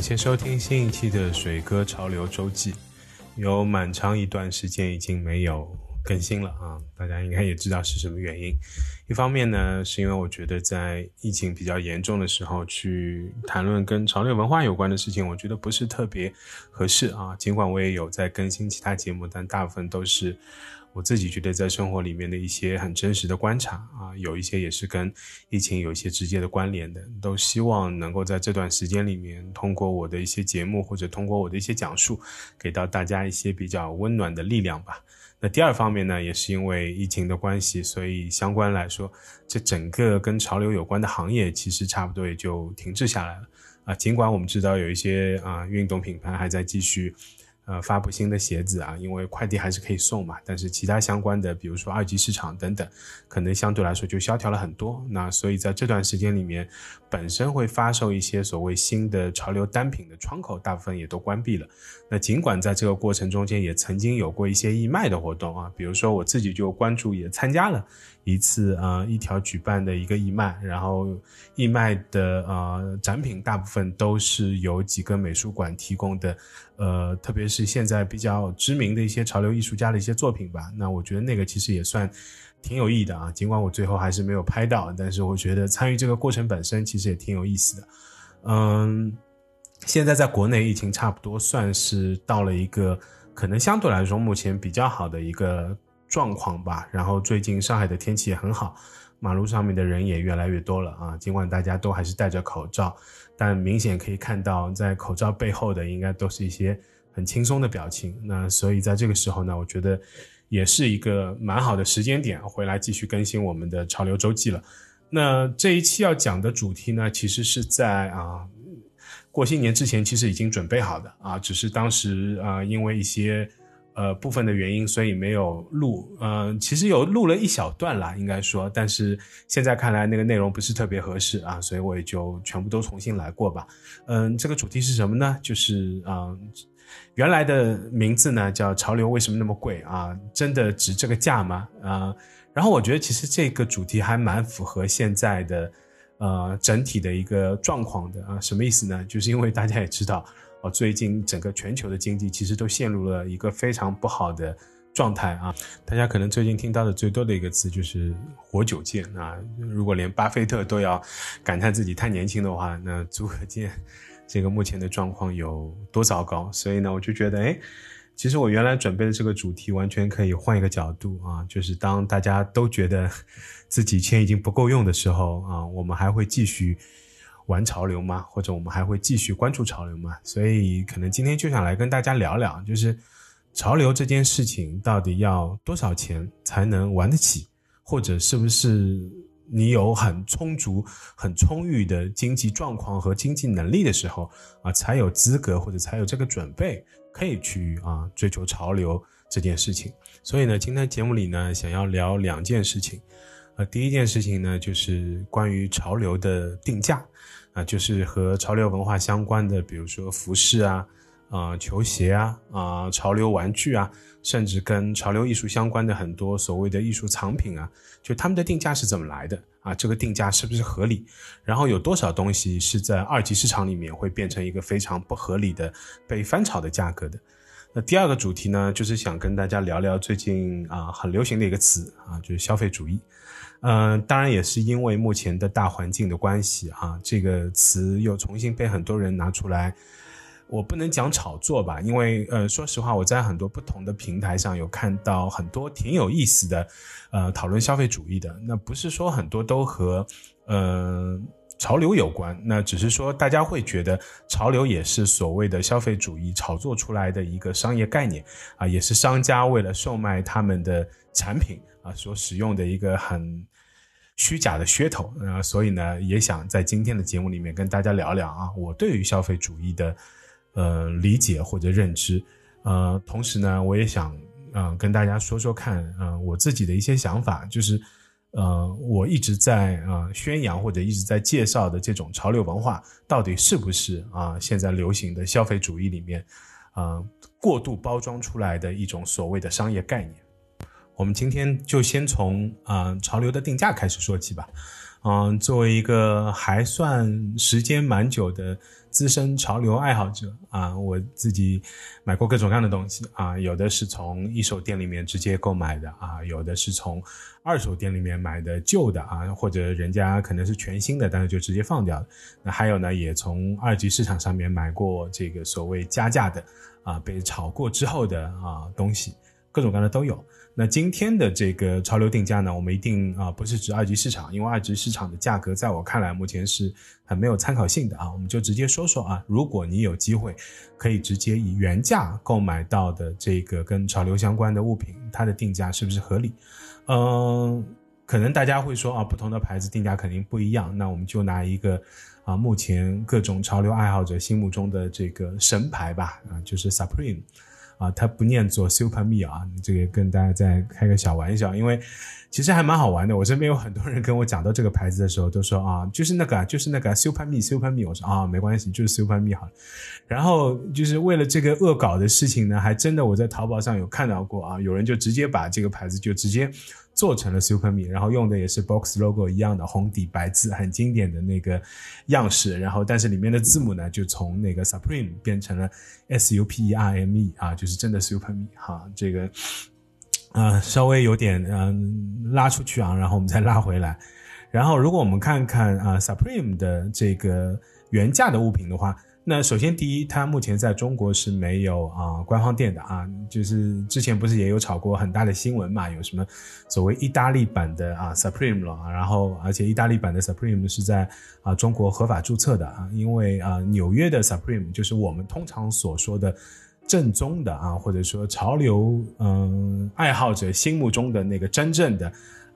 感谢收听新一期的水哥潮流周记。有蛮长一段时间已经没有更新了啊，大家应该也知道是什么原因。一方面呢，是因为我觉得在疫情比较严重的时候去谈论跟潮流文化有关的事情，我觉得不是特别合适啊。尽管我也有在更新其他节目，但大部分都是。我自己觉得，在生活里面的一些很真实的观察啊，有一些也是跟疫情有一些直接的关联的，都希望能够在这段时间里面，通过我的一些节目或者通过我的一些讲述，给到大家一些比较温暖的力量吧。那第二方面呢，也是因为疫情的关系，所以相关来说，这整个跟潮流有关的行业，其实差不多也就停滞下来了啊。尽管我们知道有一些啊运动品牌还在继续。呃，发布新的鞋子啊，因为快递还是可以送嘛，但是其他相关的，比如说二级市场等等，可能相对来说就萧条了很多。那所以在这段时间里面，本身会发售一些所谓新的潮流单品的窗口，大部分也都关闭了。那尽管在这个过程中间也曾经有过一些义卖的活动啊，比如说我自己就关注也参加了。一次啊，一条举办的一个义卖，然后义卖的呃展品大部分都是由几个美术馆提供的，呃，特别是现在比较知名的一些潮流艺术家的一些作品吧。那我觉得那个其实也算挺有意义的啊，尽管我最后还是没有拍到，但是我觉得参与这个过程本身其实也挺有意思的。嗯，现在在国内疫情差不多算是到了一个可能相对来说目前比较好的一个。状况吧，然后最近上海的天气也很好，马路上面的人也越来越多了啊。尽管大家都还是戴着口罩，但明显可以看到，在口罩背后的应该都是一些很轻松的表情。那所以在这个时候呢，我觉得也是一个蛮好的时间点，回来继续更新我们的潮流周记了。那这一期要讲的主题呢，其实是在啊过新年之前其实已经准备好的啊，只是当时啊因为一些。呃，部分的原因，所以没有录。嗯，其实有录了一小段啦，应该说，但是现在看来那个内容不是特别合适啊，所以我也就全部都重新来过吧。嗯，这个主题是什么呢？就是啊，原来的名字呢叫“潮流为什么那么贵”啊，真的值这个价吗？啊，然后我觉得其实这个主题还蛮符合现在的呃整体的一个状况的啊，什么意思呢？就是因为大家也知道。哦，最近整个全球的经济其实都陷入了一个非常不好的状态啊！大家可能最近听到的最多的一个词就是“活久见”啊。如果连巴菲特都要感叹自己太年轻的话，那足可见这个目前的状况有多糟糕。所以呢，我就觉得，哎，其实我原来准备的这个主题完全可以换一个角度啊，就是当大家都觉得自己钱已经不够用的时候啊，我们还会继续。玩潮流吗？或者我们还会继续关注潮流吗？所以可能今天就想来跟大家聊聊，就是潮流这件事情到底要多少钱才能玩得起，或者是不是你有很充足、很充裕的经济状况和经济能力的时候啊，才有资格或者才有这个准备可以去啊追求潮流这件事情。所以呢，今天节目里呢，想要聊两件事情。呃，第一件事情呢，就是关于潮流的定价。啊，就是和潮流文化相关的，比如说服饰啊，啊，球鞋啊，啊，潮流玩具啊，甚至跟潮流艺术相关的很多所谓的艺术藏品啊，就他们的定价是怎么来的啊？这个定价是不是合理？然后有多少东西是在二级市场里面会变成一个非常不合理的被翻炒的价格的？那第二个主题呢，就是想跟大家聊聊最近啊很流行的一个词啊，就是消费主义。嗯，当然也是因为目前的大环境的关系啊，这个词又重新被很多人拿出来。我不能讲炒作吧，因为呃，说实话，我在很多不同的平台上有看到很多挺有意思的，呃，讨论消费主义的。那不是说很多都和呃潮流有关，那只是说大家会觉得潮流也是所谓的消费主义炒作出来的一个商业概念啊，也是商家为了售卖他们的产品所使用的一个很。虚假的噱头啊，所以呢，也想在今天的节目里面跟大家聊聊啊，我对于消费主义的呃理解或者认知，呃，同时呢，我也想嗯跟大家说说看，嗯，我自己的一些想法，就是呃，我一直在啊宣扬或者一直在介绍的这种潮流文化，到底是不是啊现在流行的消费主义里面啊过度包装出来的一种所谓的商业概念。我们今天就先从啊潮流的定价开始说起吧。嗯，作为一个还算时间蛮久的资深潮流爱好者啊，我自己买过各种各样的东西啊，有的是从一手店里面直接购买的啊，有的是从二手店里面买的旧的啊，或者人家可能是全新的，但是就直接放掉了。那还有呢，也从二级市场上面买过这个所谓加价的啊，被炒过之后的啊东西，各种各样的都有。那今天的这个潮流定价呢，我们一定啊不是指二级市场，因为二级市场的价格在我看来目前是很没有参考性的啊。我们就直接说说啊，如果你有机会可以直接以原价购买到的这个跟潮流相关的物品，它的定价是不是合理？嗯，可能大家会说啊，不同的牌子定价肯定不一样。那我们就拿一个啊，目前各种潮流爱好者心目中的这个神牌吧，啊，就是 Supreme。啊，它不念作 Super Me 啊，这个跟大家再开个小玩笑，因为其实还蛮好玩的。我身边有很多人跟我讲到这个牌子的时候，都说啊，就是那个，就是那个 Super Me，Super Me。我说啊，没关系，就是 Super Me 好了。然后就是为了这个恶搞的事情呢，还真的我在淘宝上有看到过啊，有人就直接把这个牌子就直接。做成了 Super Me，然后用的也是 Box Logo 一样的红底白字，很经典的那个样式。然后，但是里面的字母呢，就从那个 Supreme 变成了 S U P E R M E 啊，就是真的 Super Me 哈。这个啊，稍微有点嗯拉出去啊，然后我们再拉回来。然后，如果我们看看啊 Supreme 的这个原价的物品的话。那首先，第一，它目前在中国是没有啊官方店的啊，就是之前不是也有炒过很大的新闻嘛？有什么所谓意大利版的啊 Supreme 了，然后而且意大利版的 Supreme 是在啊中国合法注册的啊，因为啊纽约的 Supreme 就是我们通常所说的正宗的啊，或者说潮流嗯爱好者心目中的那个真正的。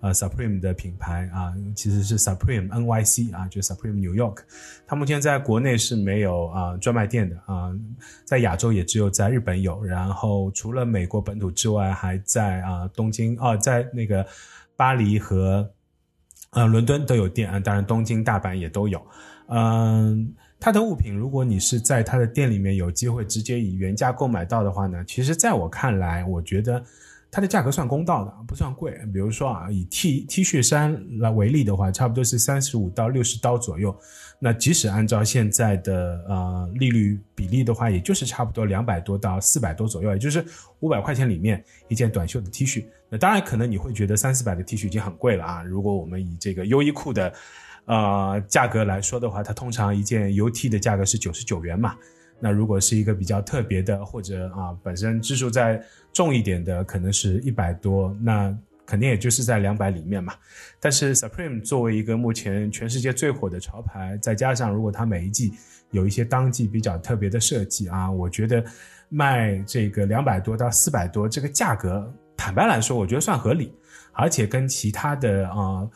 呃，Supreme 的品牌啊，其实是 Supreme NYC 啊，就 Supreme New York。它目前在国内是没有啊专卖店的啊，在亚洲也只有在日本有。然后除了美国本土之外，还在啊东京啊，在那个巴黎和呃伦敦都有店啊，当然东京、大阪也都有。嗯，它的物品，如果你是在它的店里面有机会直接以原价购买到的话呢，其实在我看来，我觉得。它的价格算公道的，不算贵。比如说啊，以 T T 恤衫来为例的话，差不多是三十五到六十刀左右。那即使按照现在的呃利率比例的话，也就是差不多两百多到四百多左右，也就是五百块钱里面一件短袖的 T 恤。那当然可能你会觉得三四百的 T 恤已经很贵了啊。如果我们以这个优衣库的呃价格来说的话，它通常一件 UT 的价格是九十九元嘛。那如果是一个比较特别的，或者啊本身支数再重一点的，可能是一百多，那肯定也就是在两百里面嘛。但是 Supreme 作为一个目前全世界最火的潮牌，再加上如果它每一季有一些当季比较特别的设计啊，我觉得卖这个两百多到四百多这个价格，坦白来说，我觉得算合理，而且跟其他的啊。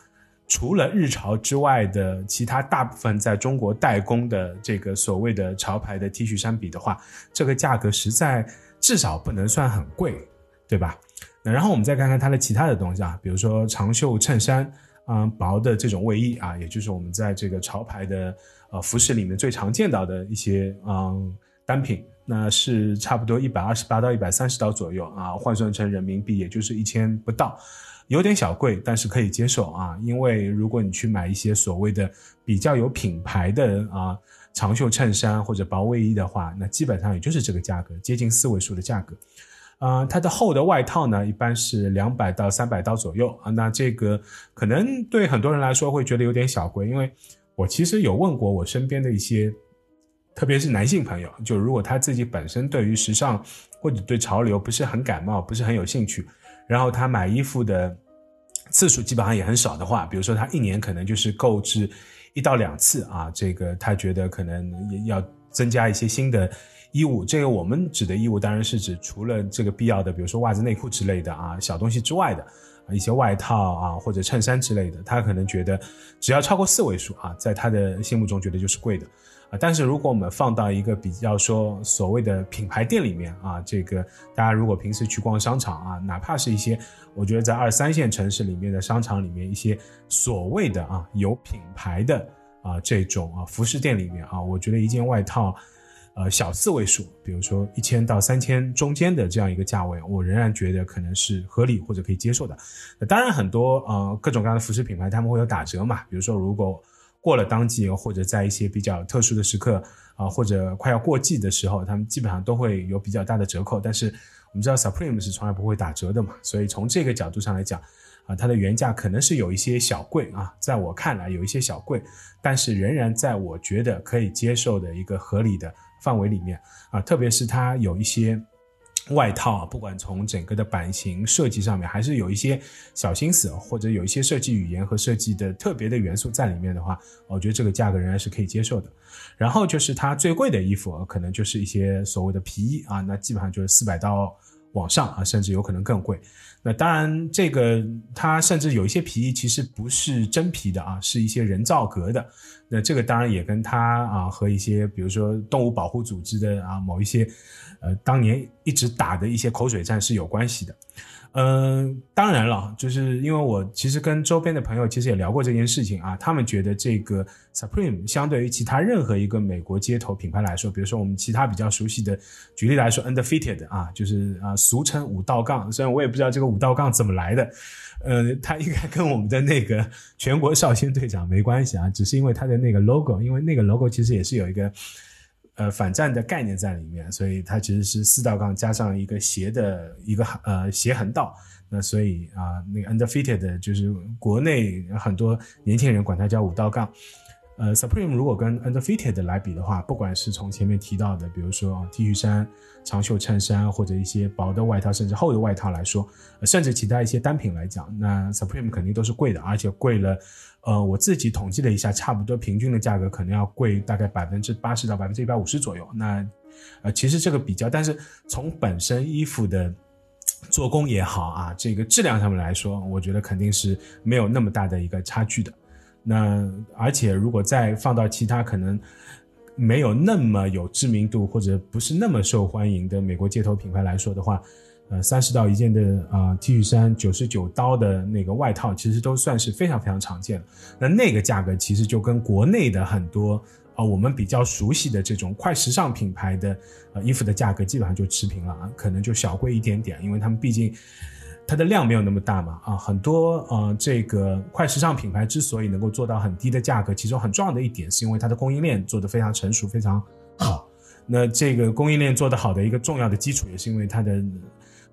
除了日潮之外的其他大部分在中国代工的这个所谓的潮牌的 T 恤衫比的话，这个价格实在至少不能算很贵，对吧？那然后我们再看看它的其他的东西啊，比如说长袖衬衫啊，薄的这种卫衣啊，也就是我们在这个潮牌的呃服饰里面最常见到的一些嗯单品，那是差不多一百二十八到一百三十刀左右啊，换算成人民币也就是一千不到。有点小贵，但是可以接受啊。因为如果你去买一些所谓的比较有品牌的啊长袖衬衫或者薄卫衣的话，那基本上也就是这个价格，接近四位数的价格。啊，它的厚的外套呢，一般是两百到三百刀左右啊。那这个可能对很多人来说会觉得有点小贵，因为我其实有问过我身边的一些，特别是男性朋友，就如果他自己本身对于时尚或者对潮流不是很感冒，不是很有兴趣。然后他买衣服的次数基本上也很少的话，比如说他一年可能就是购置一到两次啊，这个他觉得可能也要增加一些新的衣物。这个我们指的衣物当然是指除了这个必要的，比如说袜子、内裤之类的啊小东西之外的一些外套啊或者衬衫之类的，他可能觉得只要超过四位数啊，在他的心目中觉得就是贵的。啊，但是如果我们放到一个比较说所谓的品牌店里面啊，这个大家如果平时去逛商场啊，哪怕是一些我觉得在二三线城市里面的商场里面一些所谓的啊有品牌的啊这种啊服饰店里面啊，我觉得一件外套，呃小四位数，比如说一千到三千中间的这样一个价位，我仍然觉得可能是合理或者可以接受的。当然很多呃各种各样的服饰品牌他们会有打折嘛，比如说如果过了当季或者在一些比较特殊的时刻啊，或者快要过季的时候，他们基本上都会有比较大的折扣。但是我们知道 Supreme 是从来不会打折的嘛，所以从这个角度上来讲，啊，它的原价可能是有一些小贵啊，在我看来有一些小贵，但是仍然在我觉得可以接受的一个合理的范围里面啊，特别是它有一些。外套啊，不管从整个的版型设计上面，还是有一些小心思，或者有一些设计语言和设计的特别的元素在里面的话，我觉得这个价格仍然是可以接受的。然后就是它最贵的衣服，可能就是一些所谓的皮衣啊，那基本上就是四百刀往上啊，甚至有可能更贵。那当然，这个它甚至有一些皮衣其实不是真皮的啊，是一些人造革的。那这个当然也跟它啊和一些比如说动物保护组织的啊某一些。呃，当年一直打的一些口水战是有关系的，嗯，当然了，就是因为我其实跟周边的朋友其实也聊过这件事情啊，他们觉得这个 Supreme 相对于其他任何一个美国街头品牌来说，比如说我们其他比较熟悉的，举例来说，Undefeated 啊，就是啊，俗称五道杠，虽然我也不知道这个五道杠怎么来的，呃，他应该跟我们的那个全国少先队长没关系啊，只是因为他的那个 logo，因为那个 logo 其实也是有一个。呃，反战的概念在里面，所以它其实是四道杠加上一个斜的一个呃斜横道，那所以啊，那个 undefeated 就是国内很多年轻人管它叫五道杠。呃，Supreme 如果跟 undefeated 来比的话，不管是从前面提到的，比如说 T 恤衫、长袖衬衫或者一些薄的外套，甚至厚的外套来说，甚至其他一些单品来讲，那 Supreme 肯定都是贵的，而且贵了。呃，我自己统计了一下，差不多平均的价格可能要贵大概百分之八十到百分之一百五十左右。那，呃，其实这个比较，但是从本身衣服的做工也好啊，这个质量上面来说，我觉得肯定是没有那么大的一个差距的。那而且如果再放到其他可能没有那么有知名度或者不是那么受欢迎的美国街头品牌来说的话。呃，三十到一件的啊，T 恤衫九十九刀的那个外套，其实都算是非常非常常见的。那那个价格其实就跟国内的很多啊，我们比较熟悉的这种快时尚品牌的呃衣服的价格基本上就持平了啊，可能就小贵一点点，因为他们毕竟它的量没有那么大嘛啊。很多呃这个快时尚品牌之所以能够做到很低的价格，其中很重要的一点是因为它的供应链做得非常成熟非常好。那这个供应链做得好的一个重要的基础，也是因为它的。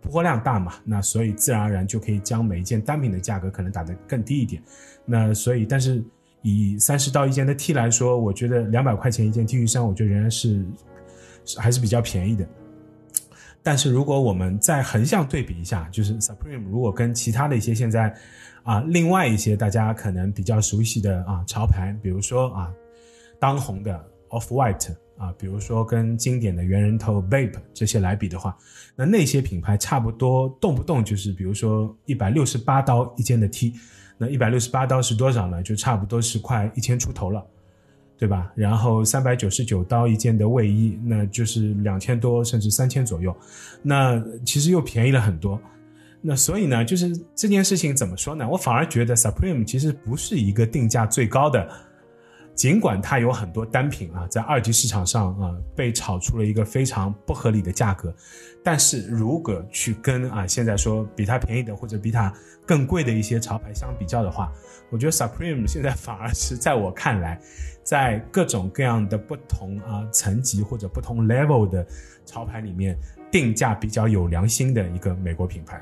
铺货量大嘛，那所以自然而然就可以将每一件单品的价格可能打得更低一点。那所以，但是以三十到一件的 T 来说，我觉得两百块钱一件 T 恤衫，我觉得仍然是还是比较便宜的。但是如果我们再横向对比一下，就是 Supreme 如果跟其他的一些现在啊，另外一些大家可能比较熟悉的啊潮牌，比如说啊当红的 Off White。啊，比如说跟经典的猿人头、Bape 这些来比的话，那那些品牌差不多动不动就是，比如说一百六十八刀一件的 T，那一百六十八刀是多少呢？就差不多是快一千出头了，对吧？然后三百九十九刀一件的卫衣，那就是两千多甚至三千左右，那其实又便宜了很多。那所以呢，就是这件事情怎么说呢？我反而觉得 Supreme 其实不是一个定价最高的。尽管它有很多单品啊，在二级市场上啊被炒出了一个非常不合理的价格，但是如果去跟啊现在说比它便宜的或者比它更贵的一些潮牌相比较的话，我觉得 Supreme 现在反而是在我看来，在各种各样的不同啊层级或者不同 level 的潮牌里面定价比较有良心的一个美国品牌。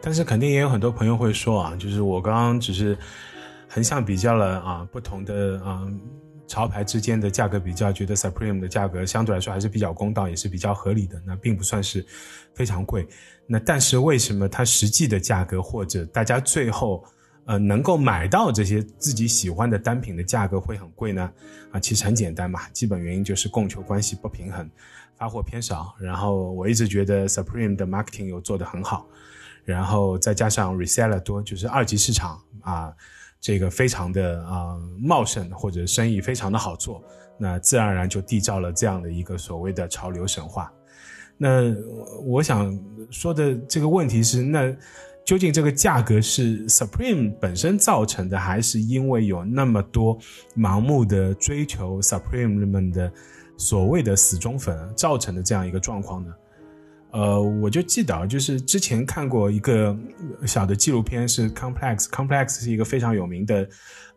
但是肯定也有很多朋友会说啊，就是我刚刚只是。横向比较了啊，不同的啊潮牌之间的价格比较，觉得 Supreme 的价格相对来说还是比较公道，也是比较合理的。那并不算是非常贵。那但是为什么它实际的价格或者大家最后呃能够买到这些自己喜欢的单品的价格会很贵呢？啊，其实很简单嘛，基本原因就是供求关系不平衡，发货偏少。然后我一直觉得 Supreme 的 marketing 又做得很好，然后再加上 reseller 多，就是二级市场啊。这个非常的啊茂盛，或者生意非常的好做，那自然而然就缔造了这样的一个所谓的潮流神话。那我想说的这个问题是，那究竟这个价格是 Supreme 本身造成的，还是因为有那么多盲目的追求 Supreme 们的所谓的死忠粉造成的这样一个状况呢？呃，我就记得就是之前看过一个小的纪录片，是 Complex，Complex 是一个非常有名的。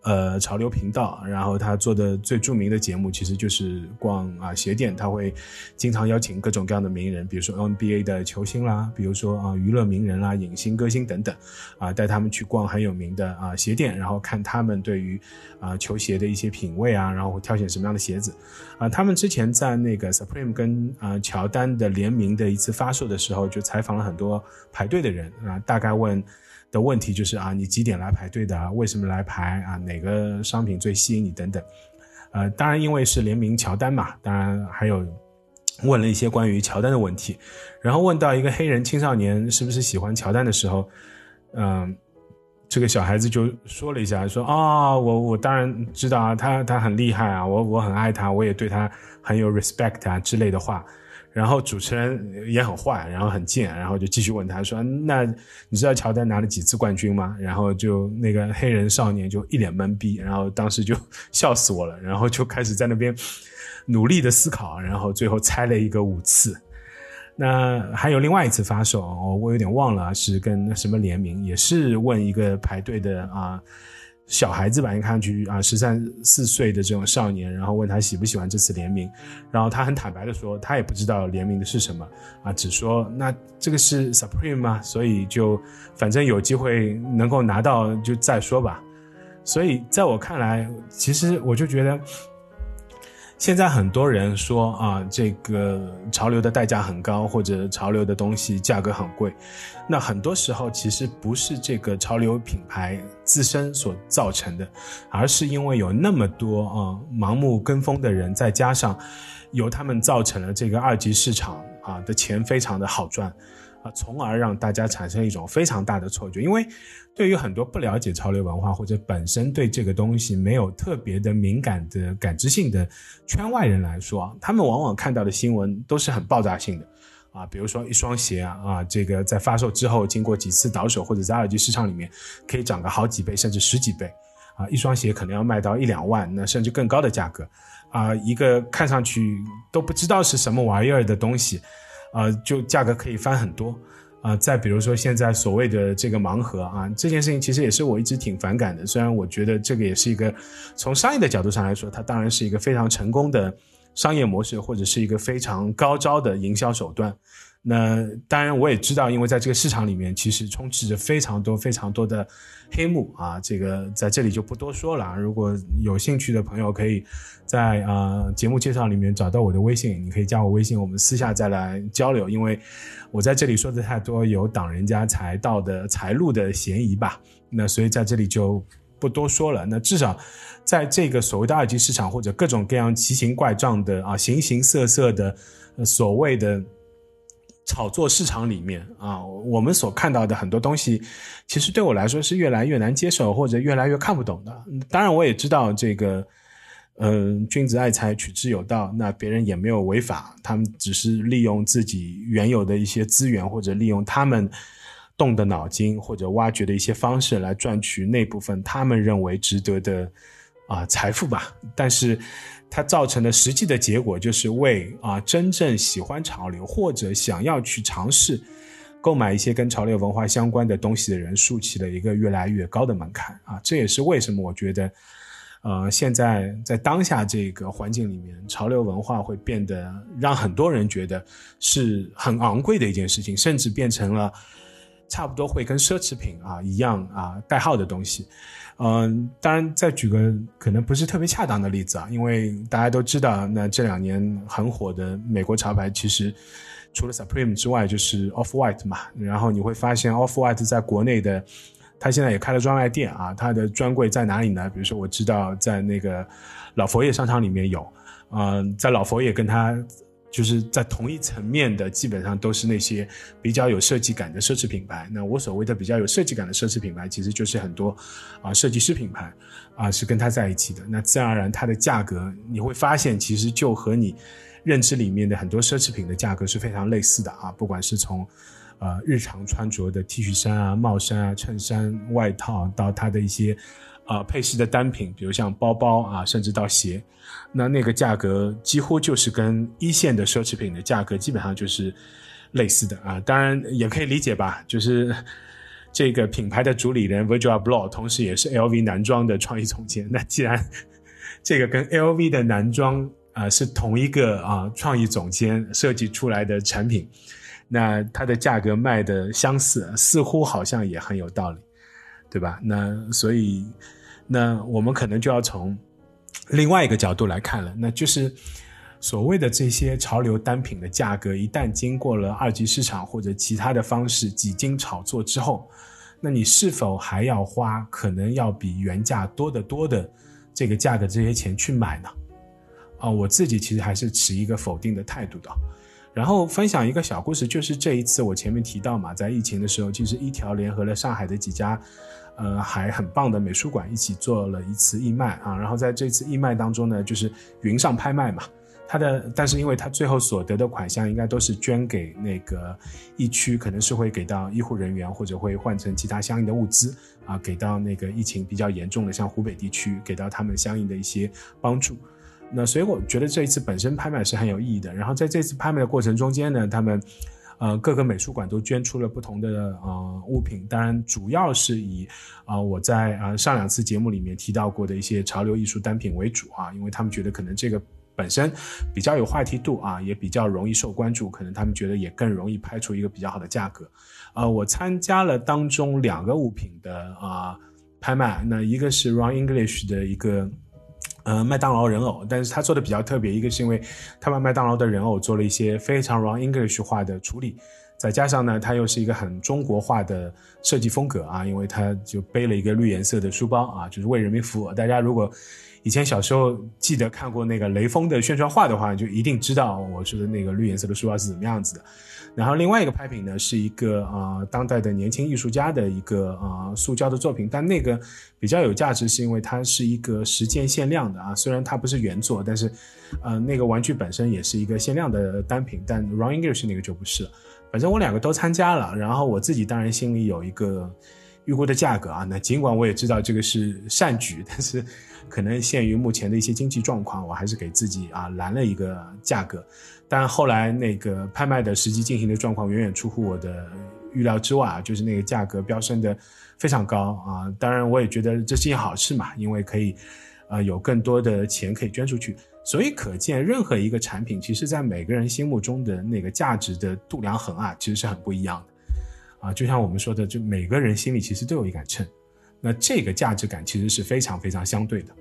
呃，潮流频道，然后他做的最著名的节目其实就是逛啊鞋店，他会经常邀请各种各样的名人，比如说 NBA 的球星啦，比如说啊娱乐名人啦、影星、歌星等等，啊带他们去逛很有名的啊鞋店，然后看他们对于啊球鞋的一些品味啊，然后会挑选什么样的鞋子，啊他们之前在那个 Supreme 跟啊乔丹的联名的一次发售的时候，就采访了很多排队的人啊，大概问。的问题就是啊，你几点来排队的？为什么来排啊？哪个商品最吸引你等等？呃，当然因为是联名乔丹嘛，当然还有问了一些关于乔丹的问题。然后问到一个黑人青少年是不是喜欢乔丹的时候，嗯，这个小孩子就说了一下，说啊，我我当然知道啊，他他很厉害啊，我我很爱他，我也对他很有 respect 啊之类的话。然后主持人也很坏，然后很贱，然后就继续问他说：“那你知道乔丹拿了几次冠军吗？”然后就那个黑人少年就一脸懵逼，然后当时就笑死我了，然后就开始在那边努力的思考，然后最后猜了一个五次。那还有另外一次发售，我有点忘了是跟什么联名，也是问一个排队的啊。小孩子吧，你看上去啊，十三四岁的这种少年，然后问他喜不喜欢这次联名，然后他很坦白的说，他也不知道联名的是什么啊，只说那这个是 Supreme 吗？所以就反正有机会能够拿到就再说吧。所以在我看来，其实我就觉得。现在很多人说啊，这个潮流的代价很高，或者潮流的东西价格很贵。那很多时候其实不是这个潮流品牌自身所造成的，而是因为有那么多啊盲目跟风的人，再加上由他们造成了这个二级市场啊的钱非常的好赚。啊，从而让大家产生一种非常大的错觉，因为对于很多不了解潮流文化或者本身对这个东西没有特别的敏感的感知性的圈外人来说，他们往往看到的新闻都是很爆炸性的，啊，比如说一双鞋啊，啊，这个在发售之后经过几次倒手或者在二级市场里面可以涨个好几倍甚至十几倍，啊，一双鞋可能要卖到一两万，那甚至更高的价格，啊，一个看上去都不知道是什么玩意儿的东西。啊，就价格可以翻很多，啊，再比如说现在所谓的这个盲盒啊，这件事情其实也是我一直挺反感的。虽然我觉得这个也是一个从商业的角度上来说，它当然是一个非常成功的商业模式，或者是一个非常高招的营销手段。那当然，我也知道，因为在这个市场里面，其实充斥着非常多、非常多的黑幕啊。这个在这里就不多说了。如果有兴趣的朋友，可以在啊节目介绍里面找到我的微信，你可以加我微信，我们私下再来交流。因为我在这里说的太多，有挡人家财道的财路的嫌疑吧。那所以在这里就不多说了。那至少在这个所谓的二级市场，或者各种各样奇形怪状的啊形形色色的所谓的。炒作市场里面啊，我们所看到的很多东西，其实对我来说是越来越难接受或者越来越看不懂的。当然，我也知道这个，嗯，君子爱财，取之有道。那别人也没有违法，他们只是利用自己原有的一些资源，或者利用他们动的脑筋或者挖掘的一些方式来赚取那部分他们认为值得的啊财富吧。但是。它造成的实际的结果就是为啊真正喜欢潮流或者想要去尝试购买一些跟潮流文化相关的东西的人竖起了一个越来越高的门槛啊！这也是为什么我觉得，呃，现在在当下这个环境里面，潮流文化会变得让很多人觉得是很昂贵的一件事情，甚至变成了差不多会跟奢侈品啊一样啊代号的东西。嗯，当然，再举个可能不是特别恰当的例子啊，因为大家都知道，那这两年很火的美国潮牌，其实除了 Supreme 之外，就是 Off White 嘛。然后你会发现，Off White 在国内的，它现在也开了专卖店啊。它的专柜在哪里呢？比如说，我知道在那个老佛爷商场里面有，嗯，在老佛爷跟他。就是在同一层面的，基本上都是那些比较有设计感的奢侈品牌。那我所谓的比较有设计感的奢侈品牌，其实就是很多啊设计师品牌啊是跟它在一起的。那自然而然，它的价格你会发现，其实就和你认知里面的很多奢侈品的价格是非常类似的啊。不管是从呃日常穿着的 T 恤衫啊、帽衫啊、衬衫、外套，到它的一些。啊，配饰的单品，比如像包包啊，甚至到鞋，那那个价格几乎就是跟一线的奢侈品的价格基本上就是类似的啊，当然也可以理解吧，就是这个品牌的主理人 Virgil Abloh，同时也是 LV 男装的创意总监。那既然这个跟 LV 的男装啊是同一个啊创意总监设计出来的产品，那它的价格卖的相似，似乎好像也很有道理，对吧？那所以，那我们可能就要从另外一个角度来看了，那就是所谓的这些潮流单品的价格，一旦经过了二级市场或者其他的方式几经炒作之后，那你是否还要花可能要比原价多得多的这个价格这些钱去买呢？啊，我自己其实还是持一个否定的态度的。然后分享一个小故事，就是这一次我前面提到嘛，在疫情的时候，其实一条联合了上海的几家，呃，还很棒的美术馆一起做了一次义卖啊。然后在这次义卖当中呢，就是云上拍卖嘛，它的但是因为它最后所得的款项应该都是捐给那个疫区，可能是会给到医护人员或者会换成其他相应的物资啊，给到那个疫情比较严重的像湖北地区，给到他们相应的一些帮助。那所以我觉得这一次本身拍卖是很有意义的。然后在这次拍卖的过程中间呢，他们，呃，各个美术馆都捐出了不同的呃物品。当然，主要是以啊我在啊上两次节目里面提到过的一些潮流艺术单品为主啊，因为他们觉得可能这个本身比较有话题度啊，也比较容易受关注，可能他们觉得也更容易拍出一个比较好的价格。呃，我参加了当中两个物品的啊拍卖，那一个是 Run English 的一个。呃，麦当劳人偶，但是他做的比较特别，一个是因为他把麦当劳的人偶做了一些非常 r o n English 化的处理，再加上呢，他又是一个很中国化的设计风格啊，因为他就背了一个绿颜色的书包啊，就是为人民服务。大家如果以前小时候记得看过那个雷锋的宣传画的话，就一定知道我说的那个绿颜色的书包是怎么样子的。然后另外一个拍品呢，是一个啊当代的年轻艺术家的一个啊塑胶的作品，但那个比较有价值，是因为它是一个时间限量的啊，虽然它不是原作，但是，呃那个玩具本身也是一个限量的单品，但 Ron English 那个就不是了。反正我两个都参加了，然后我自己当然心里有一个预估的价格啊，那尽管我也知道这个是善举，但是。可能限于目前的一些经济状况，我还是给自己啊拦了一个价格。但后来那个拍卖的实际进行的状况远远出乎我的预料之外啊，就是那个价格飙升的非常高啊。当然我也觉得这是件好事嘛，因为可以啊有更多的钱可以捐出去。所以可见，任何一个产品，其实在每个人心目中的那个价值的度量衡啊，其实是很不一样的啊。就像我们说的，就每个人心里其实都有一杆秤。那这个价值感其实是非常非常相对的。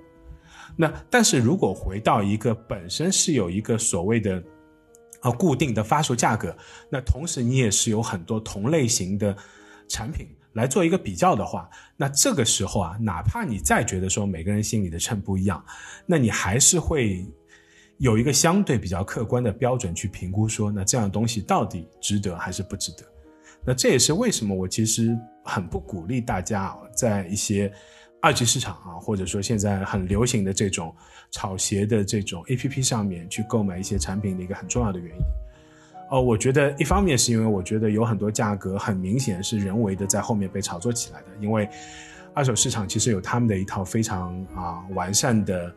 那但是如果回到一个本身是有一个所谓的啊固定的发售价格，那同时你也是有很多同类型的产品来做一个比较的话，那这个时候啊，哪怕你再觉得说每个人心里的秤不一样，那你还是会有一个相对比较客观的标准去评估说，那这样东西到底值得还是不值得？那这也是为什么我其实。很不鼓励大家在一些二级市场啊，或者说现在很流行的这种炒鞋的这种 A P P 上面去购买一些产品的一个很重要的原因。哦，我觉得一方面是因为我觉得有很多价格很明显是人为的在后面被炒作起来的，因为二手市场其实有他们的一套非常啊完善的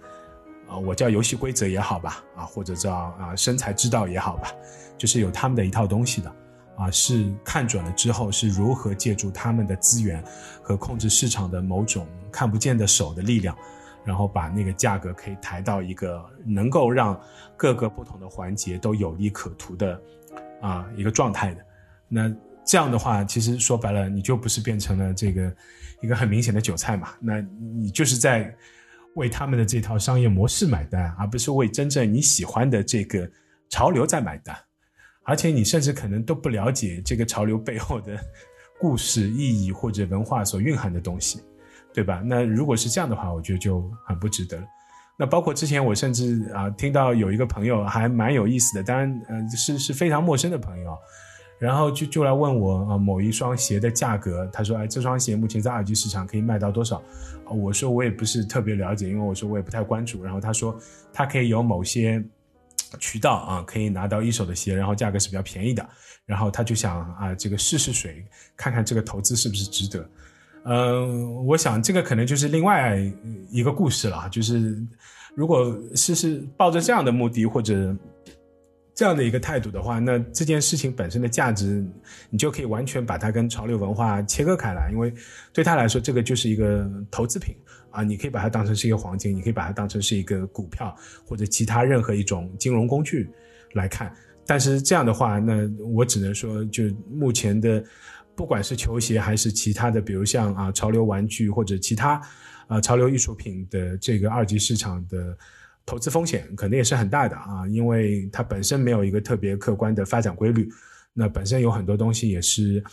啊，我叫游戏规则也好吧，啊或者叫啊生财之道也好吧，就是有他们的一套东西的。啊，是看准了之后是如何借助他们的资源和控制市场的某种看不见的手的力量，然后把那个价格可以抬到一个能够让各个不同的环节都有利可图的啊一个状态的。那这样的话，其实说白了，你就不是变成了这个一个很明显的韭菜嘛？那你就是在为他们的这套商业模式买单，而不是为真正你喜欢的这个潮流在买单。而且你甚至可能都不了解这个潮流背后的故事意义或者文化所蕴含的东西，对吧？那如果是这样的话，我觉得就很不值得了。那包括之前我甚至啊听到有一个朋友还蛮有意思的，当然呃是是非常陌生的朋友，然后就就来问我啊某一双鞋的价格，他说哎这双鞋目前在二级市场可以卖到多少？我说我也不是特别了解，因为我说我也不太关注。然后他说他可以有某些。渠道啊，可以拿到一手的鞋，然后价格是比较便宜的，然后他就想啊，这个试试水，看看这个投资是不是值得。嗯，我想这个可能就是另外一个故事了，就是如果是是抱着这样的目的或者这样的一个态度的话，那这件事情本身的价值，你就可以完全把它跟潮流文化切割开来，因为对他来说，这个就是一个投资品啊，你可以把它当成是一个黄金，你可以把它当成是一个股票或者其他任何一种金融工具来看。但是这样的话，那我只能说，就目前的，不管是球鞋还是其他的，比如像啊潮流玩具或者其他啊潮流艺术品的这个二级市场的。投资风险肯定也是很大的啊，因为它本身没有一个特别客观的发展规律，那本身有很多东西也是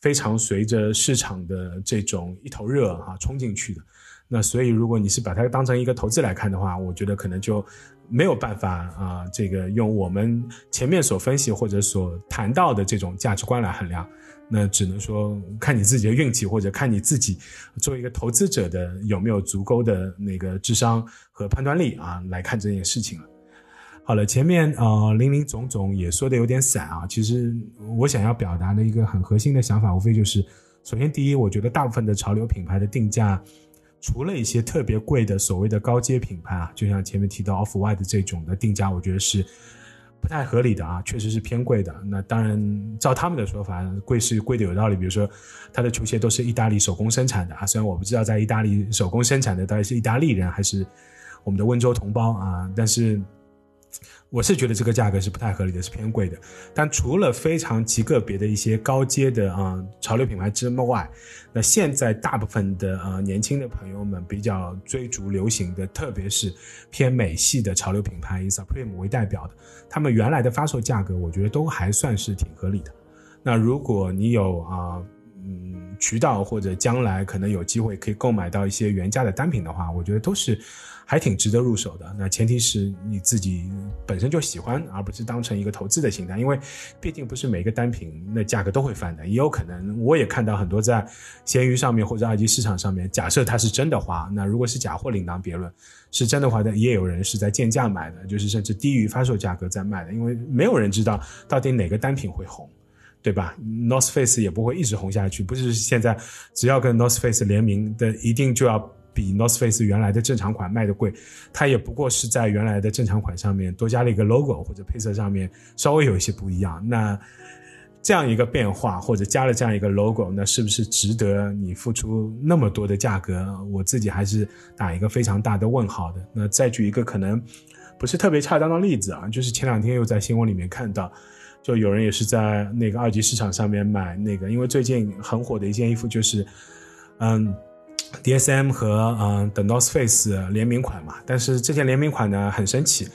非常随着市场的这种一头热啊冲进去的。那所以如果你是把它当成一个投资来看的话，我觉得可能就没有办法啊，这个用我们前面所分析或者所谈到的这种价值观来衡量。那只能说看你自己的运气，或者看你自己作为一个投资者的有没有足够的那个智商和判断力啊，来看这件事情了。好了，前面呃林林总总也说的有点散啊，其实我想要表达的一个很核心的想法，无非就是，首先第一，我觉得大部分的潮流品牌的定价，除了一些特别贵的所谓的高阶品牌啊，就像前面提到 Off White 这种的定价，我觉得是。不太合理的啊，确实是偏贵的。那当然，照他们的说法，贵是贵的有道理。比如说，他的球鞋都是意大利手工生产的啊，虽然我不知道在意大利手工生产的到底是意大利人还是我们的温州同胞啊，但是。我是觉得这个价格是不太合理的，是偏贵的。但除了非常极个别的一些高阶的啊潮流品牌之外，那现在大部分的呃年轻的朋友们比较追逐流行的，特别是偏美系的潮流品牌，以 Supreme 为代表的，他们原来的发售价格，我觉得都还算是挺合理的。那如果你有啊嗯渠道或者将来可能有机会可以购买到一些原价的单品的话，我觉得都是。还挺值得入手的，那前提是你自己本身就喜欢，而不是当成一个投资的心态。因为毕竟不是每个单品那价格都会翻的，也有可能我也看到很多在闲鱼上面或者二级市场上面，假设它是真的话，那如果是假货另当别论，是真的话，也有人是在贱价买的，就是甚至低于发售价格在卖的，因为没有人知道到底哪个单品会红，对吧？North Face 也不会一直红下去，不是现在只要跟 North Face 联名的一定就要。比 North Face 原来的正常款卖的贵，它也不过是在原来的正常款上面多加了一个 logo 或者配色上面稍微有一些不一样。那这样一个变化或者加了这样一个 logo，那是不是值得你付出那么多的价格？我自己还是打一个非常大的问号的。那再举一个可能不是特别恰当的例子啊，就是前两天又在新闻里面看到，就有人也是在那个二级市场上面买那个，因为最近很火的一件衣服就是，嗯。D.S.M 和嗯 The North Face 联名款嘛，但是这件联名款呢很神奇，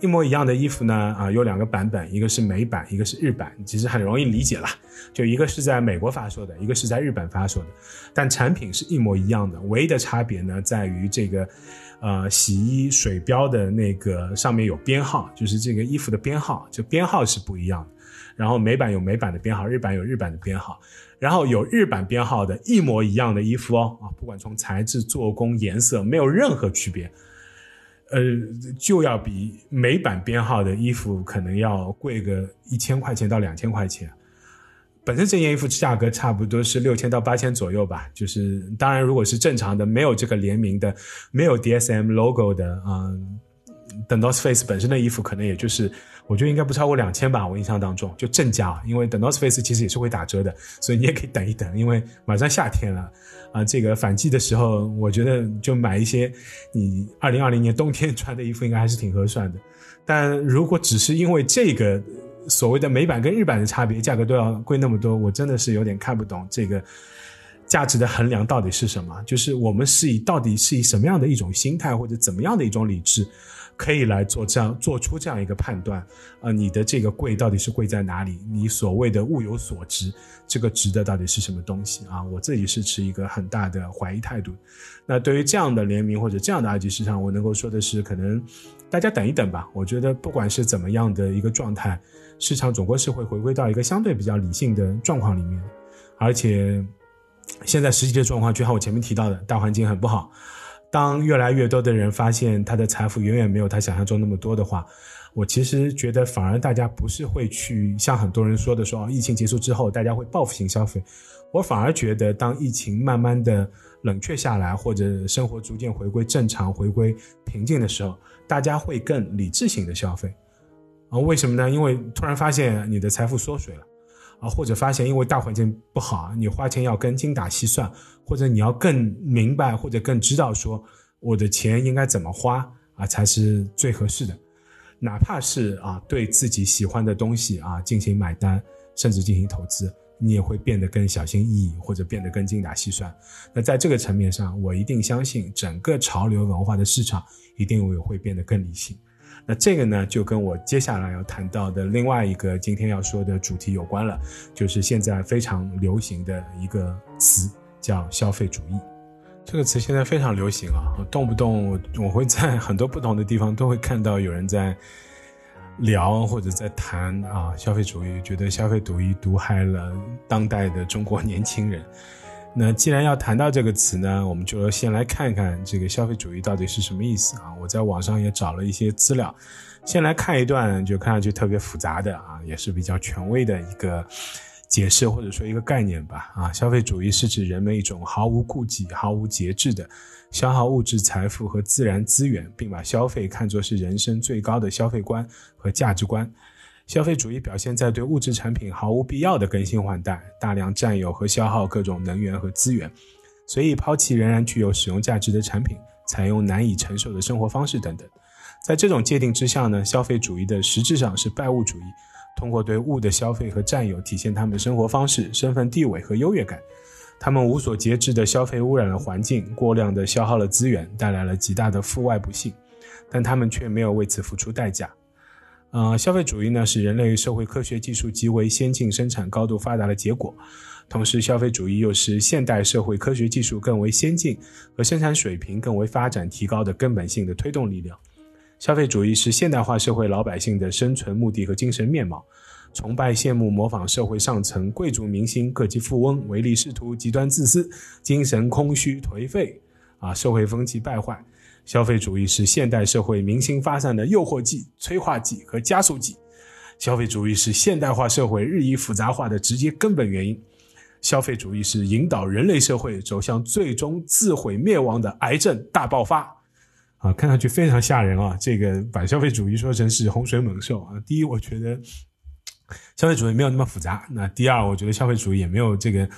一模一样的衣服呢啊有两个版本，一个是美版，一个是日版，其实很容易理解啦，就一个是在美国发售的，一个是在日本发售的，但产品是一模一样的，唯一的差别呢在于这个呃洗衣水标的那个上面有编号，就是这个衣服的编号，就编号是不一样的。然后美版有美版的编号，日版有日版的编号，然后有日版编号的一模一样的衣服哦啊，不管从材质、做工、颜色没有任何区别，呃，就要比美版编号的衣服可能要贵个一千块钱到两千块钱。本身这件衣服价格差不多是六千到八千左右吧，就是当然如果是正常的，没有这个联名的，没有 DSM logo 的嗯，等 North Face 本身的衣服可能也就是。我觉得应该不超过两千吧，我印象当中就正价，因为 The North Face 其实也是会打折的，所以你也可以等一等，因为马上夏天了，啊，这个反季的时候，我觉得就买一些你二零二零年冬天 穿的衣服，应该还是挺合算的。但如果只是因为这个所谓的美版跟日版的差别，价格都要贵那么多，我真的是有点看不懂这个价值的衡量到底是什么，就是我们是以到底是以什么样的一种心态或者怎么样的一种理智。可以来做这样做出这样一个判断，啊，你的这个贵到底是贵在哪里？你所谓的物有所值，这个值的到底是什么东西啊？我自己是持一个很大的怀疑态度。那对于这样的联名或者这样的二级市场，我能够说的是，可能大家等一等吧。我觉得不管是怎么样的一个状态，市场总归是会回归到一个相对比较理性的状况里面。而且现在实际的状况，就像我前面提到的，大环境很不好。当越来越多的人发现他的财富远远没有他想象中那么多的话，我其实觉得反而大家不是会去像很多人说的说，疫情结束之后大家会报复性消费。我反而觉得，当疫情慢慢的冷却下来，或者生活逐渐回归正常、回归平静的时候，大家会更理智性的消费。啊，为什么呢？因为突然发现你的财富缩水了，或者发现因为大环境不好，你花钱要更精打细算，或者你要更明白或者更知道说我的钱应该怎么花啊才是最合适的，哪怕是啊对自己喜欢的东西啊进行买单，甚至进行投资，你也会变得更小心翼翼，或者变得更精打细算。那在这个层面上，我一定相信整个潮流文化的市场一定会会变得更理性。那这个呢，就跟我接下来要谈到的另外一个今天要说的主题有关了，就是现在非常流行的一个词，叫消费主义。这个词现在非常流行啊，动不动我我会在 很多不同的地方都会看到有人在聊或者在谈啊消费主义，觉得消费主义毒害了当代的中国年轻人。那既然要谈到这个词呢，我们就先来看看这个消费主义到底是什么意思啊？我在网上也找了一些资料，先来看一段，就看上去特别复杂的啊，也是比较权威的一个解释或者说一个概念吧。啊，消费主义是指人们一种毫无顾忌、毫无节制的消耗物质财富和自然资源，并把消费看作是人生最高的消费观和价值观。消费主义表现在对物质产品 毫无必要的更新换代、大量占有和消耗各种能源和资源、随意抛弃仍然具有使用价值的产品、采用难以承受的生活方式等等。在这种界定之下呢，消费主义的实质上是拜物主义，通过对物的消费和占有，体现他们的生活方式、身份地位和优越感。他们无所节制的消费污染了环境，过量的消耗了资源，带来了极大的负外部性，但他们却没有为此付出代价。呃，消费主义呢是人类社会科学技术极为先进、生产高度发达的结果。同时，消费主义又是现代社会科学技术更为先进和生产水平更为发展提高的根本性的推动力量。消费主义是现代化社会老百姓的生存目的和精神面貌。崇拜、羡慕、模仿社会上层贵族、明星、各级富翁，唯利是图、极端自私、精神空虚、颓废，啊，社会风气败坏。消费主义是现代社会明星发散的诱惑剂、催化剂和加速剂。消费主义是现代化社会日益复杂化的直接根本原因。消费主义是引导人类社会走向最终自毁灭亡的癌症大爆发。啊，看上去非常吓人啊！这个把消费主义说成是洪水猛兽啊。第一，我觉得消费主义没有那么复杂。那第二，我觉得消费主义也没有这个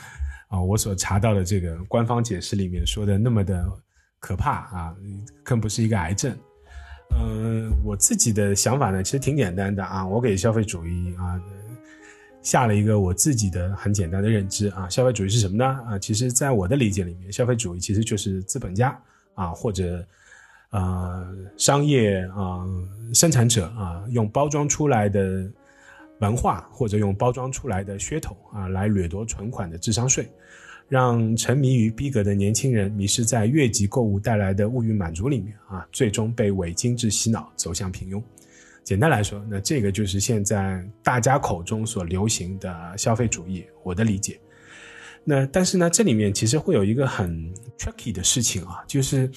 啊，我所查到的这个官方解释里面说的那么的。可怕啊，更不是一个癌症。呃，我自己的想法呢，其实挺简单的啊。我给消费主义啊下了一个我自己的很简单的认知啊。消费主义是什么呢？啊，其实在我的理解里面，消费主义其实就是资本家啊或者啊商业啊生产者啊用包装出来的文化或者用包装出来的噱头啊来掠夺存款的智商税。让沉迷于逼格的年轻人迷失在越级购物带来的物欲满足里面啊，最终被伪精致洗脑，走向平庸。简单来说，那这个就是现在大家口中所流行的消费主义。我的理解。那但是呢，这里面其实会有一个很 tricky 的事情啊，就是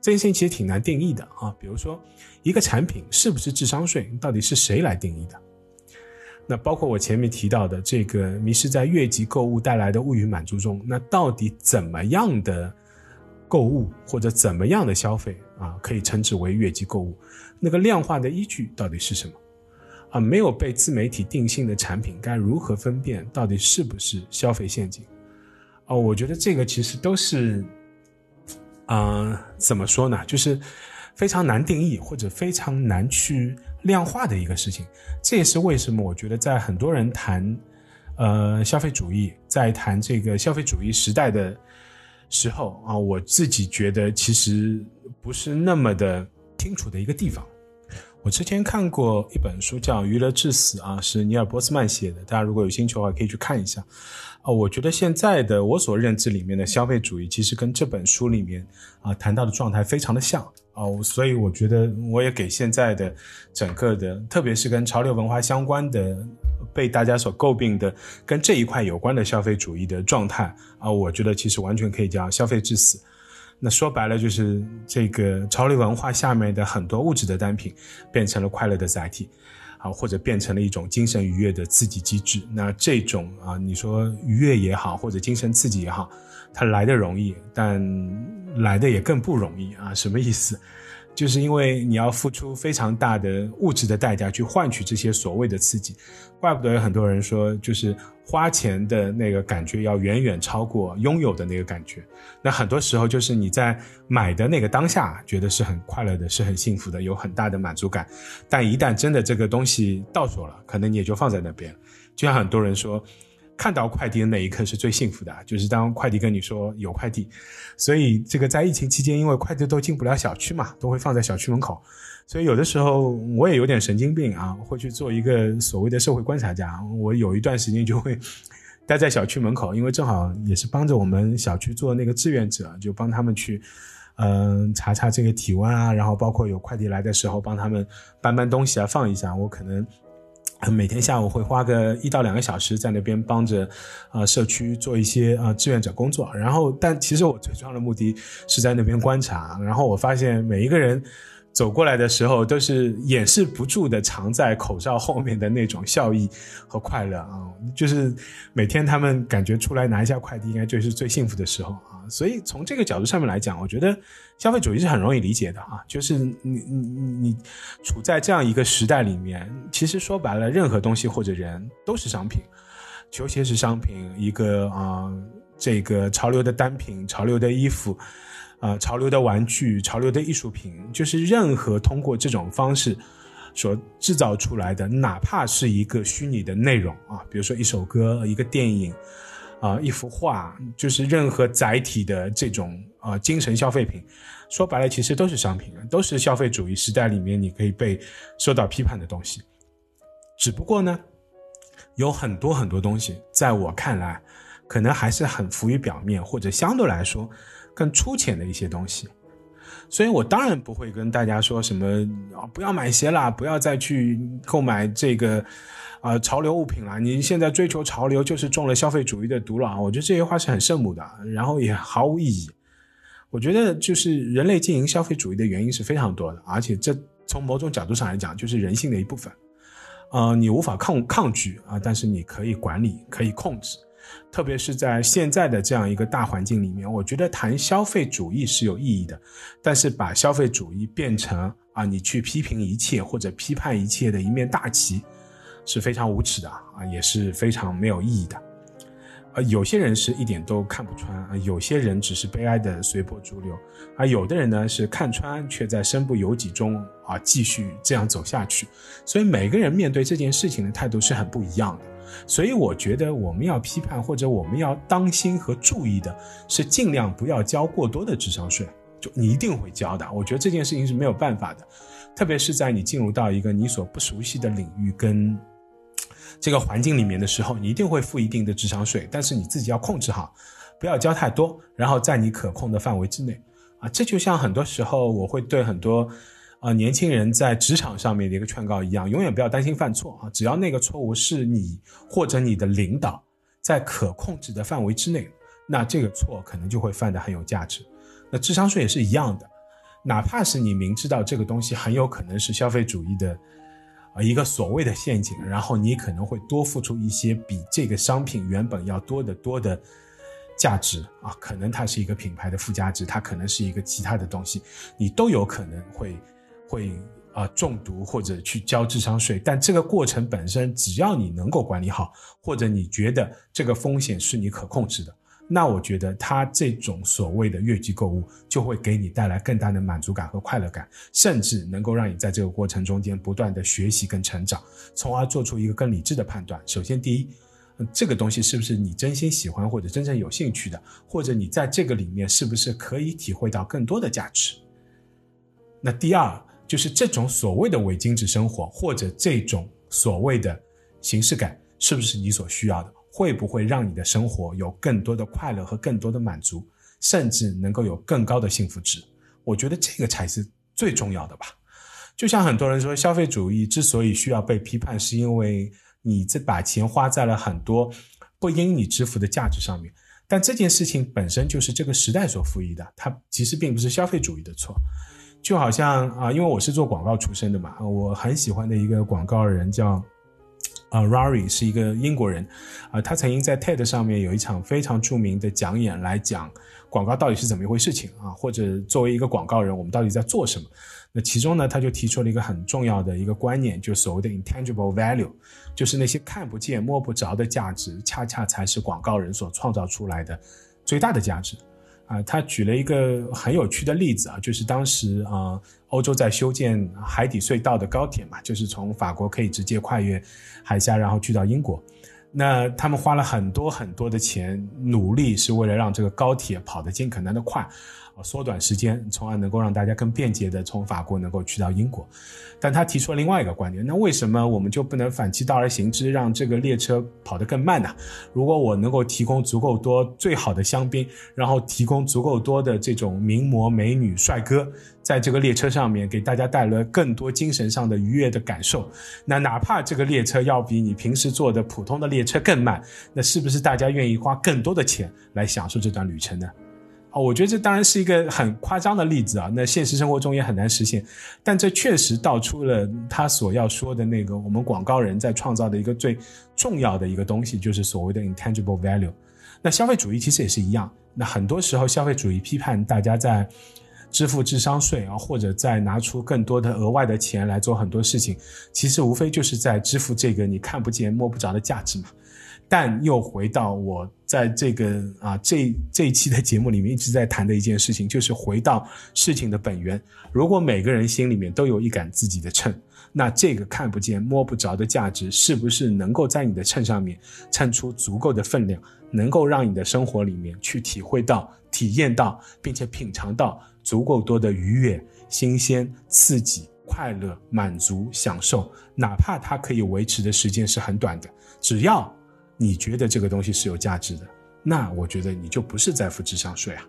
这件事情其实挺难定义的啊。比如说，一个产品是不是智商税，到底是谁来定义的？那包括我前面提到的这个迷失在越级购物带来的物欲满足中，那到底怎么样的购物或者怎么样的消费啊，可以称之为越级购物？那个量化的依据到底是什么？啊，没有被自媒体定性的产品该如何分辨到底是不是消费陷阱？哦，我觉得这个其实都是，啊，怎么说呢？就是非常难定义或者非常难去。量化的一个事情，这也是为什么我觉得在很多人谈，呃，消费主义，在谈这个消费主义时代的时候啊，我自己觉得其实不是那么的清楚的一个地方。我之前看过一本书叫《娱乐至死》啊，是尼尔波斯曼写的，大家如果有兴趣的话可以去看一下。啊，我觉得现在的我所认知里面的消费主义，其实跟这本书里面啊谈到的状态非常的像啊，所以我觉得我也给现在的整个的，特别是跟潮流文化相关的，被大家所诟病的跟这一块有关的消费主义的状态啊，我觉得其实完全可以叫消费致死。那说白了就是这个潮流文化下面的很多物质的单品变成了快乐的载体。啊，或者变成了一种精神愉悦的刺激机制。那这种啊，你说愉悦也好，或者精神刺激也好，它来的容易，但来的也更不容易啊。什么意思？就是因为你要付出非常大的物质的代价去换取这些所谓的刺激，怪不得有很多人说，就是花钱的那个感觉要远远超过拥有的那个感觉。那很多时候就是你在买的那个当下觉得是很快乐的，是很幸福的，有很大的满足感，但一旦真的这个东西到手了，可能你也就放在那边。就像很多人说。看到快递的那一刻是最幸福的，就是当快递跟你说有快递。所以这个在疫情期间，因为快递都进不了小区嘛，都会放在小区门口。所以有的时候我也有点神经病啊，会去做一个所谓的社会观察家。我有一段时间就会待在小区门口，因为正好也是帮着我们小区做那个志愿者，就帮他们去嗯查查这个体温啊，然后包括有快递来的时候帮他们搬搬东西啊，放一下。我可能。每天下午会花个一到两个小时在那边帮着，啊社区做一些啊志愿者工作。然后，但其实我最重要的目的是在那边观察。然后我发现每一个人走过来的时候，都是掩饰不住的藏在口罩后面的那种笑意和快乐啊！就是每天他们感觉出来拿一下快递，应该就是最幸福的时候啊。所以从这个角度上面来讲，我觉得消费主义是很容易理解的啊。就是你你你处在这样一个时代里面，其实说白了，任何东西或者人都是商品。球鞋是商品，一个啊这个潮流的单品、潮流的衣服、啊潮流的玩具、潮流的艺术品，就是任何通过这种方式所制造出来的，哪怕是一个虚拟的内容啊，比如说一首歌、一个电影。啊，一幅画就是任何载体的这种啊精神消费品，说白了其实都是商品，都是消费主义时代里面你可以被受到批判的东西。只不过呢，有很多很多东西，在我看来，可能还是很浮于表面，或者相对来说更粗浅的一些东西。所以我当然不会跟大家说什么啊，不要买鞋啦，不要再去购买这个。啊，潮流物品啦！你现在追求潮流，就是中了消费主义的毒了啊！我觉得这些话是很圣母的，然后也毫无意义。我觉得就是人类经营消费主义的原因是非常多的，而且这从某种角度上来讲，就是人性的一部分。呃，你无法抗抗拒啊，但是你可以管理，可以控制。特别是在现在的这样一个大环境里面，我觉得谈消费主义是有意义的，但是把消费主义变成啊，你去批评一切或者批判一切的一面大旗。是非常无耻的啊，也是非常没有意义的。呃，有些人是一点都看不穿啊，有些人只是悲哀的随波逐流，而有的人呢是看穿，却在身不由己中啊继续这样走下去。所以每个人面对这件事情的态度是很不一样的。所以我觉得我们要批判或者我们要当心和注意的是，尽量不要交过多的智商税。就你一定会交的，我觉得这件事情是没有办法的，特别是在你进入到一个你所不熟悉的领域跟。这个环境里面的时候，你一定会付一定的智商税，但是你自己要控制好，不要交太多，然后在你可控的范围之内，啊，这就像很多时候我会对很多，呃，年轻人在职场上面的一个劝告一样，永远不要担心犯错啊，只要那个错误是你或者你的领导在可控制的范围之内，那这个错可能就会犯得很有价值。那智商税也是一样的，哪怕是你明知道这个东西很有可能是消费主义的。啊，一个所谓的陷阱，然后你可能会多付出一些比这个商品原本要多得多的价值啊，可能它是一个品牌的附加值，它可能是一个其他的东西，你都有可能会会啊中毒或者去交智商税。但这个过程本身，只要你能够管理好，或者你觉得这个风险是你可控制的。那我觉得他这种所谓的越级购物，就会给你带来更大的满足感和快乐感，甚至能够让你在这个过程中间不断的学习跟成长，从而做出一个更理智的判断。首先，第一，这个东西是不是你真心喜欢或者真正有兴趣的，或者你在这个里面是不是可以体会到更多的价值？那第二，就是这种所谓的伪精致生活，或者这种所谓的形式感，是不是你所需要的？会不会让你的生活有更多的快乐和更多的满足，甚至能够有更高的幸福值？我觉得这个才是最重要的吧。就像很多人说，消费主义之所以需要被批判，是因为你这把钱花在了很多不应你支付的价值上面。但这件事情本身就是这个时代所赋予的，它其实并不是消费主义的错。就好像啊，因为我是做广告出身的嘛，我很喜欢的一个广告人叫。啊，Rory 是一个英国人，啊，他曾经在 TED 上面有一场非常著名的讲演，来讲广告到底是怎么一回事情啊，或者作为一个广告人，我们到底在做什么？那其中呢，他就提出了一个很重要的一个观念，就所谓的 intangible value，就是那些看不见摸不着的价值，恰恰才是广告人所创造出来的最大的价值。啊，他举了一个很有趣的例子啊，就是当时啊，欧洲在修建海底隧道的高铁嘛，就是从法国可以直接跨越海峡，然后去到英国。那他们花了很多很多的钱，努力是为了让这个高铁跑得尽可能的快。缩短时间，从而能够让大家更便捷的从法国能够去到英国。但他提出了另外一个观点，那为什么我们就不能反其道而行之，让这个列车跑得更慢呢？如果我能够提供足够多最好的香槟，然后提供足够多的这种名模、美女、帅哥，在这个列车上面给大家带来更多精神上的愉悦的感受，那哪怕这个列车要比你平时坐的普通的列车更慢，那是不是大家愿意花更多的钱来享受这段旅程呢？哦我觉得这当然是一个很夸张的例子啊，那现实生活中也很难实现，但这确实道出了他所要说的那个我们广告人在创造的一个最重要的一个东西，就是所谓的 intangible value。那消费主义其实也是一样，那很多时候消费主义批判大家在支付智商税啊，或者在拿出更多的额外的钱来做很多事情，其实无非就是在支付这个你看不见摸不着的价值嘛。但又回到我在这个啊这这一期的节目里面一直在谈的一件事情，就是回到事情的本源。如果每个人心里面都有一杆自己的秤，那这个看不见摸不着的价值，是不是能够在你的秤上面称出足够的分量，能够让你的生活里面去体会到、体验到，并且品尝到足够多的愉悦、新鲜、刺激、快乐、满足、享受，哪怕它可以维持的时间是很短的，只要。你觉得这个东西是有价值的，那我觉得你就不是在付智商税啊，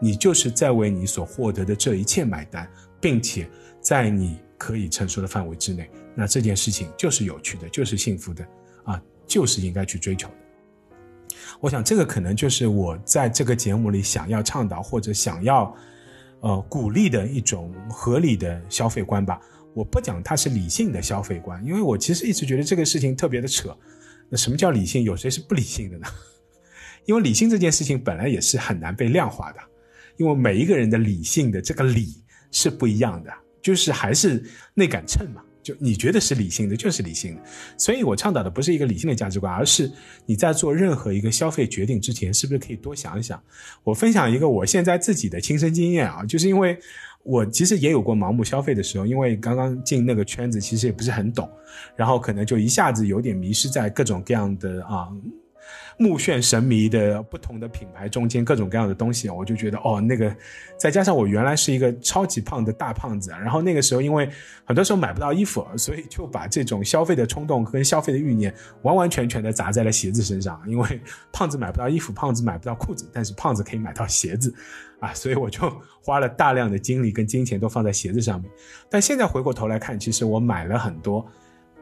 你就是在为你所获得的这一切买单，并且在你可以承受的范围之内，那这件事情就是有趣的，就是幸福的啊，就是应该去追求的。我想这个可能就是我在这个节目里想要倡导或者想要呃鼓励的一种合理的消费观吧。我不讲它是理性的消费观，因为我其实一直觉得这个事情特别的扯。那什么叫理性？有谁是不理性的呢？因为理性这件事情本来也是很难被量化的，因为每一个人的理性的这个理是不一样的，就是还是那杆秤嘛。就你觉得是理性的，就是理性的。所以我倡导的不是一个理性的价值观，而是你在做任何一个消费决定之前，是不是可以多想一想？我分享一个我现在自己的亲身经验啊，就是因为。我其实也有过盲目消费的时候，因为刚刚进那个圈子，其实也不是很懂，然后可能就一下子有点迷失在各种各样的啊。目眩神迷的不同的品牌中间各种各样的东西，我就觉得哦，那个再加上我原来是一个超级胖的大胖子，然后那个时候因为很多时候买不到衣服，所以就把这种消费的冲动跟消费的欲念完完全全的砸在了鞋子身上。因为胖子买不到衣服，胖子买不到裤子，但是胖子可以买到鞋子，啊，所以我就花了大量的精力跟金钱都放在鞋子上面。但现在回过头来看，其实我买了很多。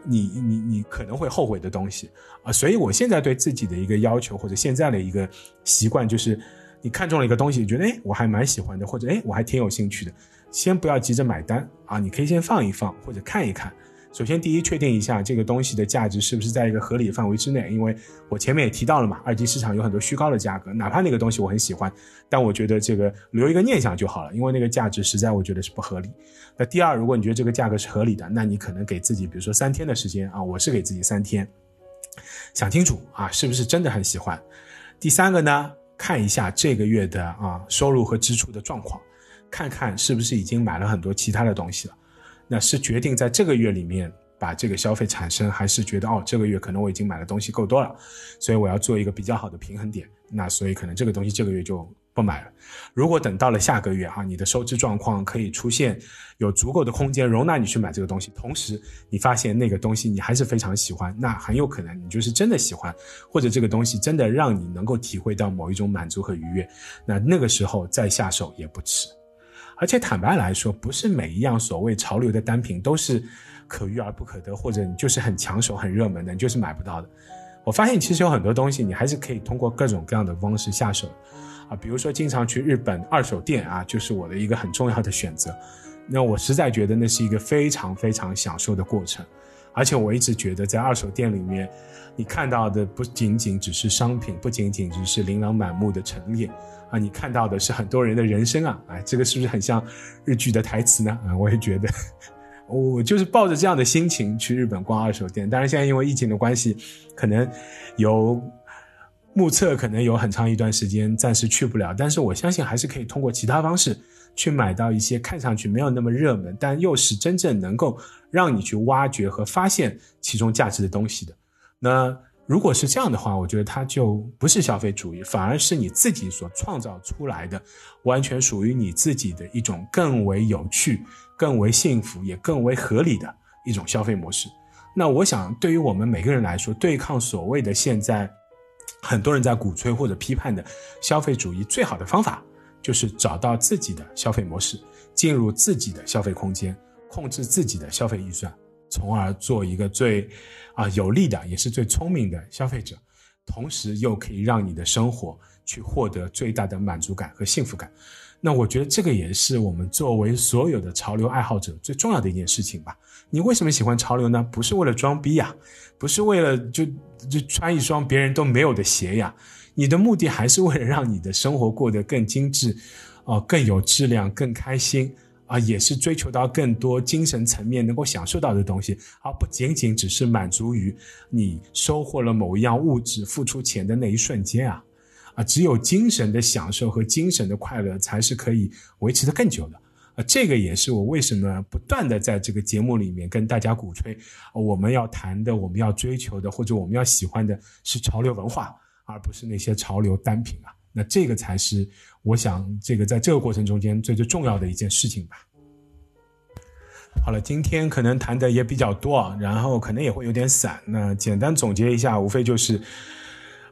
你你你可能会后悔的东西啊，所以我现在对自己的一个要求或者现在的一个习惯就是，你看中了一个东西，觉得哎我还蛮喜欢的，或者哎我还挺有兴趣的，先不要急着买单啊，你可以先放一放或者看一看。首先，第一，确定一下这个东西的价值是不是在一个合理范围之内。因为我前面也提到了嘛，二级市场有很多虚高的价格，哪怕那个东西我很喜欢，但我觉得这个留一个念想就好了，因为那个价值实在我觉得是不合理。那第二，如果你觉得这个价格是合理的，那你可能给自己，比如说三天的时间啊，我是给自己三天，想清楚啊，是不是真的很喜欢。第三个呢，看一下这个月的啊收入和支出的状况，看看是不是已经买了很多其他的东西了。那是决定在这个月里面把这个消费产生，还是觉得哦这个月可能我已经买的东西够多了，所以我要做一个比较好的平衡点。那所以可能这个东西这个月就不买了。如果等到了下个月哈，你的收支状况可以出现有足够的空间容纳你去买这个东西，同时你发现那个东西你还是非常喜欢，那很有可能你就是真的喜欢，或者这个东西真的让你能够体会到某一种满足和愉悦，那那个时候再下手也不迟。而且坦白来说，不是每一样所谓潮流的单品都是可遇而不可得，或者你就是很抢手、很热门的，你就是买不到的。我发现其实有很多东西，你还是可以通过各种各样的方式下手，啊，比如说经常去日本二手店啊，就是我的一个很重要的选择。那我实在觉得那是一个非常非常享受的过程。而且我一直觉得，在二手店里面，你看到的不仅仅只是商品，不仅仅只是琳琅满目的陈列啊，你看到的是很多人的人生啊！哎，这个是不是很像日剧的台词呢？啊，我也觉得，我就是抱着这样的心情去日本逛二手店。当然，现在因为疫情的关系，可能有目测，可能有很长一段时间暂时去不了。但是我相信，还是可以通过其他方式。去买到一些看上去没有那么热门，但又是真正能够让你去挖掘和发现其中价值的东西的。那如果是这样的话，我觉得它就不是消费主义，反而是你自己所创造出来的，完全属于你自己的一种更为有趣、更为幸福也更为合理的一种消费模式。那我想，对于我们每个人来说，对抗所谓的现在很多人在鼓吹或者批判的消费主义，最好的方法。就是找到自己的消费模式，进入自己的消费空间，控制自己的消费预算，从而做一个最啊有利的，也是最聪明的消费者，同时又可以让你的生活去获得最大的满足感和幸福感。那我觉得这个也是我们作为所有的潮流爱好者最重要的一件事情吧。你为什么喜欢潮流呢？不是为了装逼呀，不是为了就就穿一双别人都没有的鞋呀。你的目的还是为了让你的生活过得更精致，啊，更有质量，更开心啊，也是追求到更多精神层面能够享受到的东西，而不仅仅只是满足于你收获了某一样物质、付出钱的那一瞬间啊，啊，只有精神的享受和精神的快乐才是可以维持的更久的啊，这个也是我为什么不断的在这个节目里面跟大家鼓吹，我们要谈的、我们要追求的或者我们要喜欢的是潮流文化。而不是那些潮流单品啊，那这个才是我想这个在这个过程中间最最重要的一件事情吧。好了，今天可能谈的也比较多啊，然后可能也会有点散。那简单总结一下，无非就是，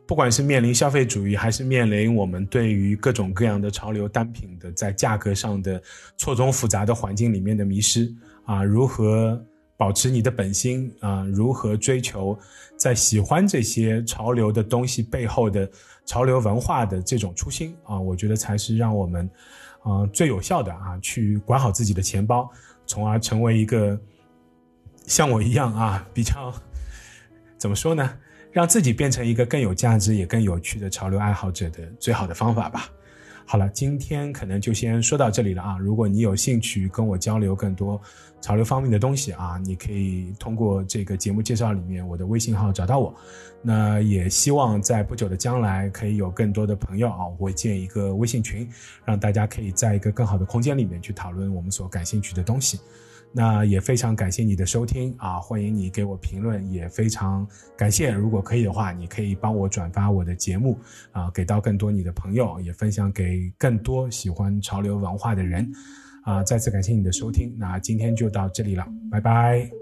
不管是面临消费主义，还是面临我们对于各种各样的潮流单品的在价格上的错综复杂的环境里面的迷失啊，如何？保持你的本心啊，如何追求在喜欢这些潮流的东西背后的潮流文化的这种初心啊？我觉得才是让我们啊最有效的啊，去管好自己的钱包，从而成为一个像我一样啊比较怎么说呢？让自己变成一个更有价值也更有趣的潮流爱好者的最好的方法吧。好了，今天可能就先说到这里了啊！如果你有兴趣跟我交流更多潮流方面的东西啊，你可以通过这个节目介绍里面我的微信号找到我。那也希望在不久的将来可以有更多的朋友啊，我会建一个微信群，让大家可以在一个更好的空间里面去讨论我们所感兴趣的东西。那也非常感谢你的收听啊！欢迎你给我评论，也非常感谢。如果可以的话，你可以帮我转发我的节目啊，给到更多你的朋友，也分享给更多喜欢潮流文化的人啊！再次感谢你的收听，那今天就到这里了，拜拜。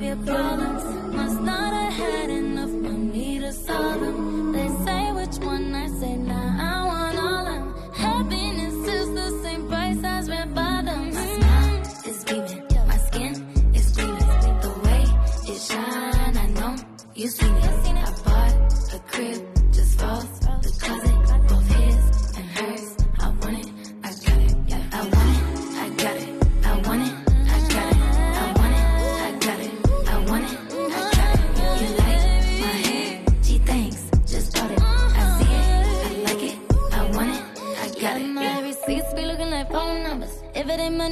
Solve your problems must not have had enough money to solve them. They say which one I say now. Nah, I want all them. Happiness is the same price as red bottoms. My smile is beaming, my skin is gleaming. The way it shine, I know you've seen it.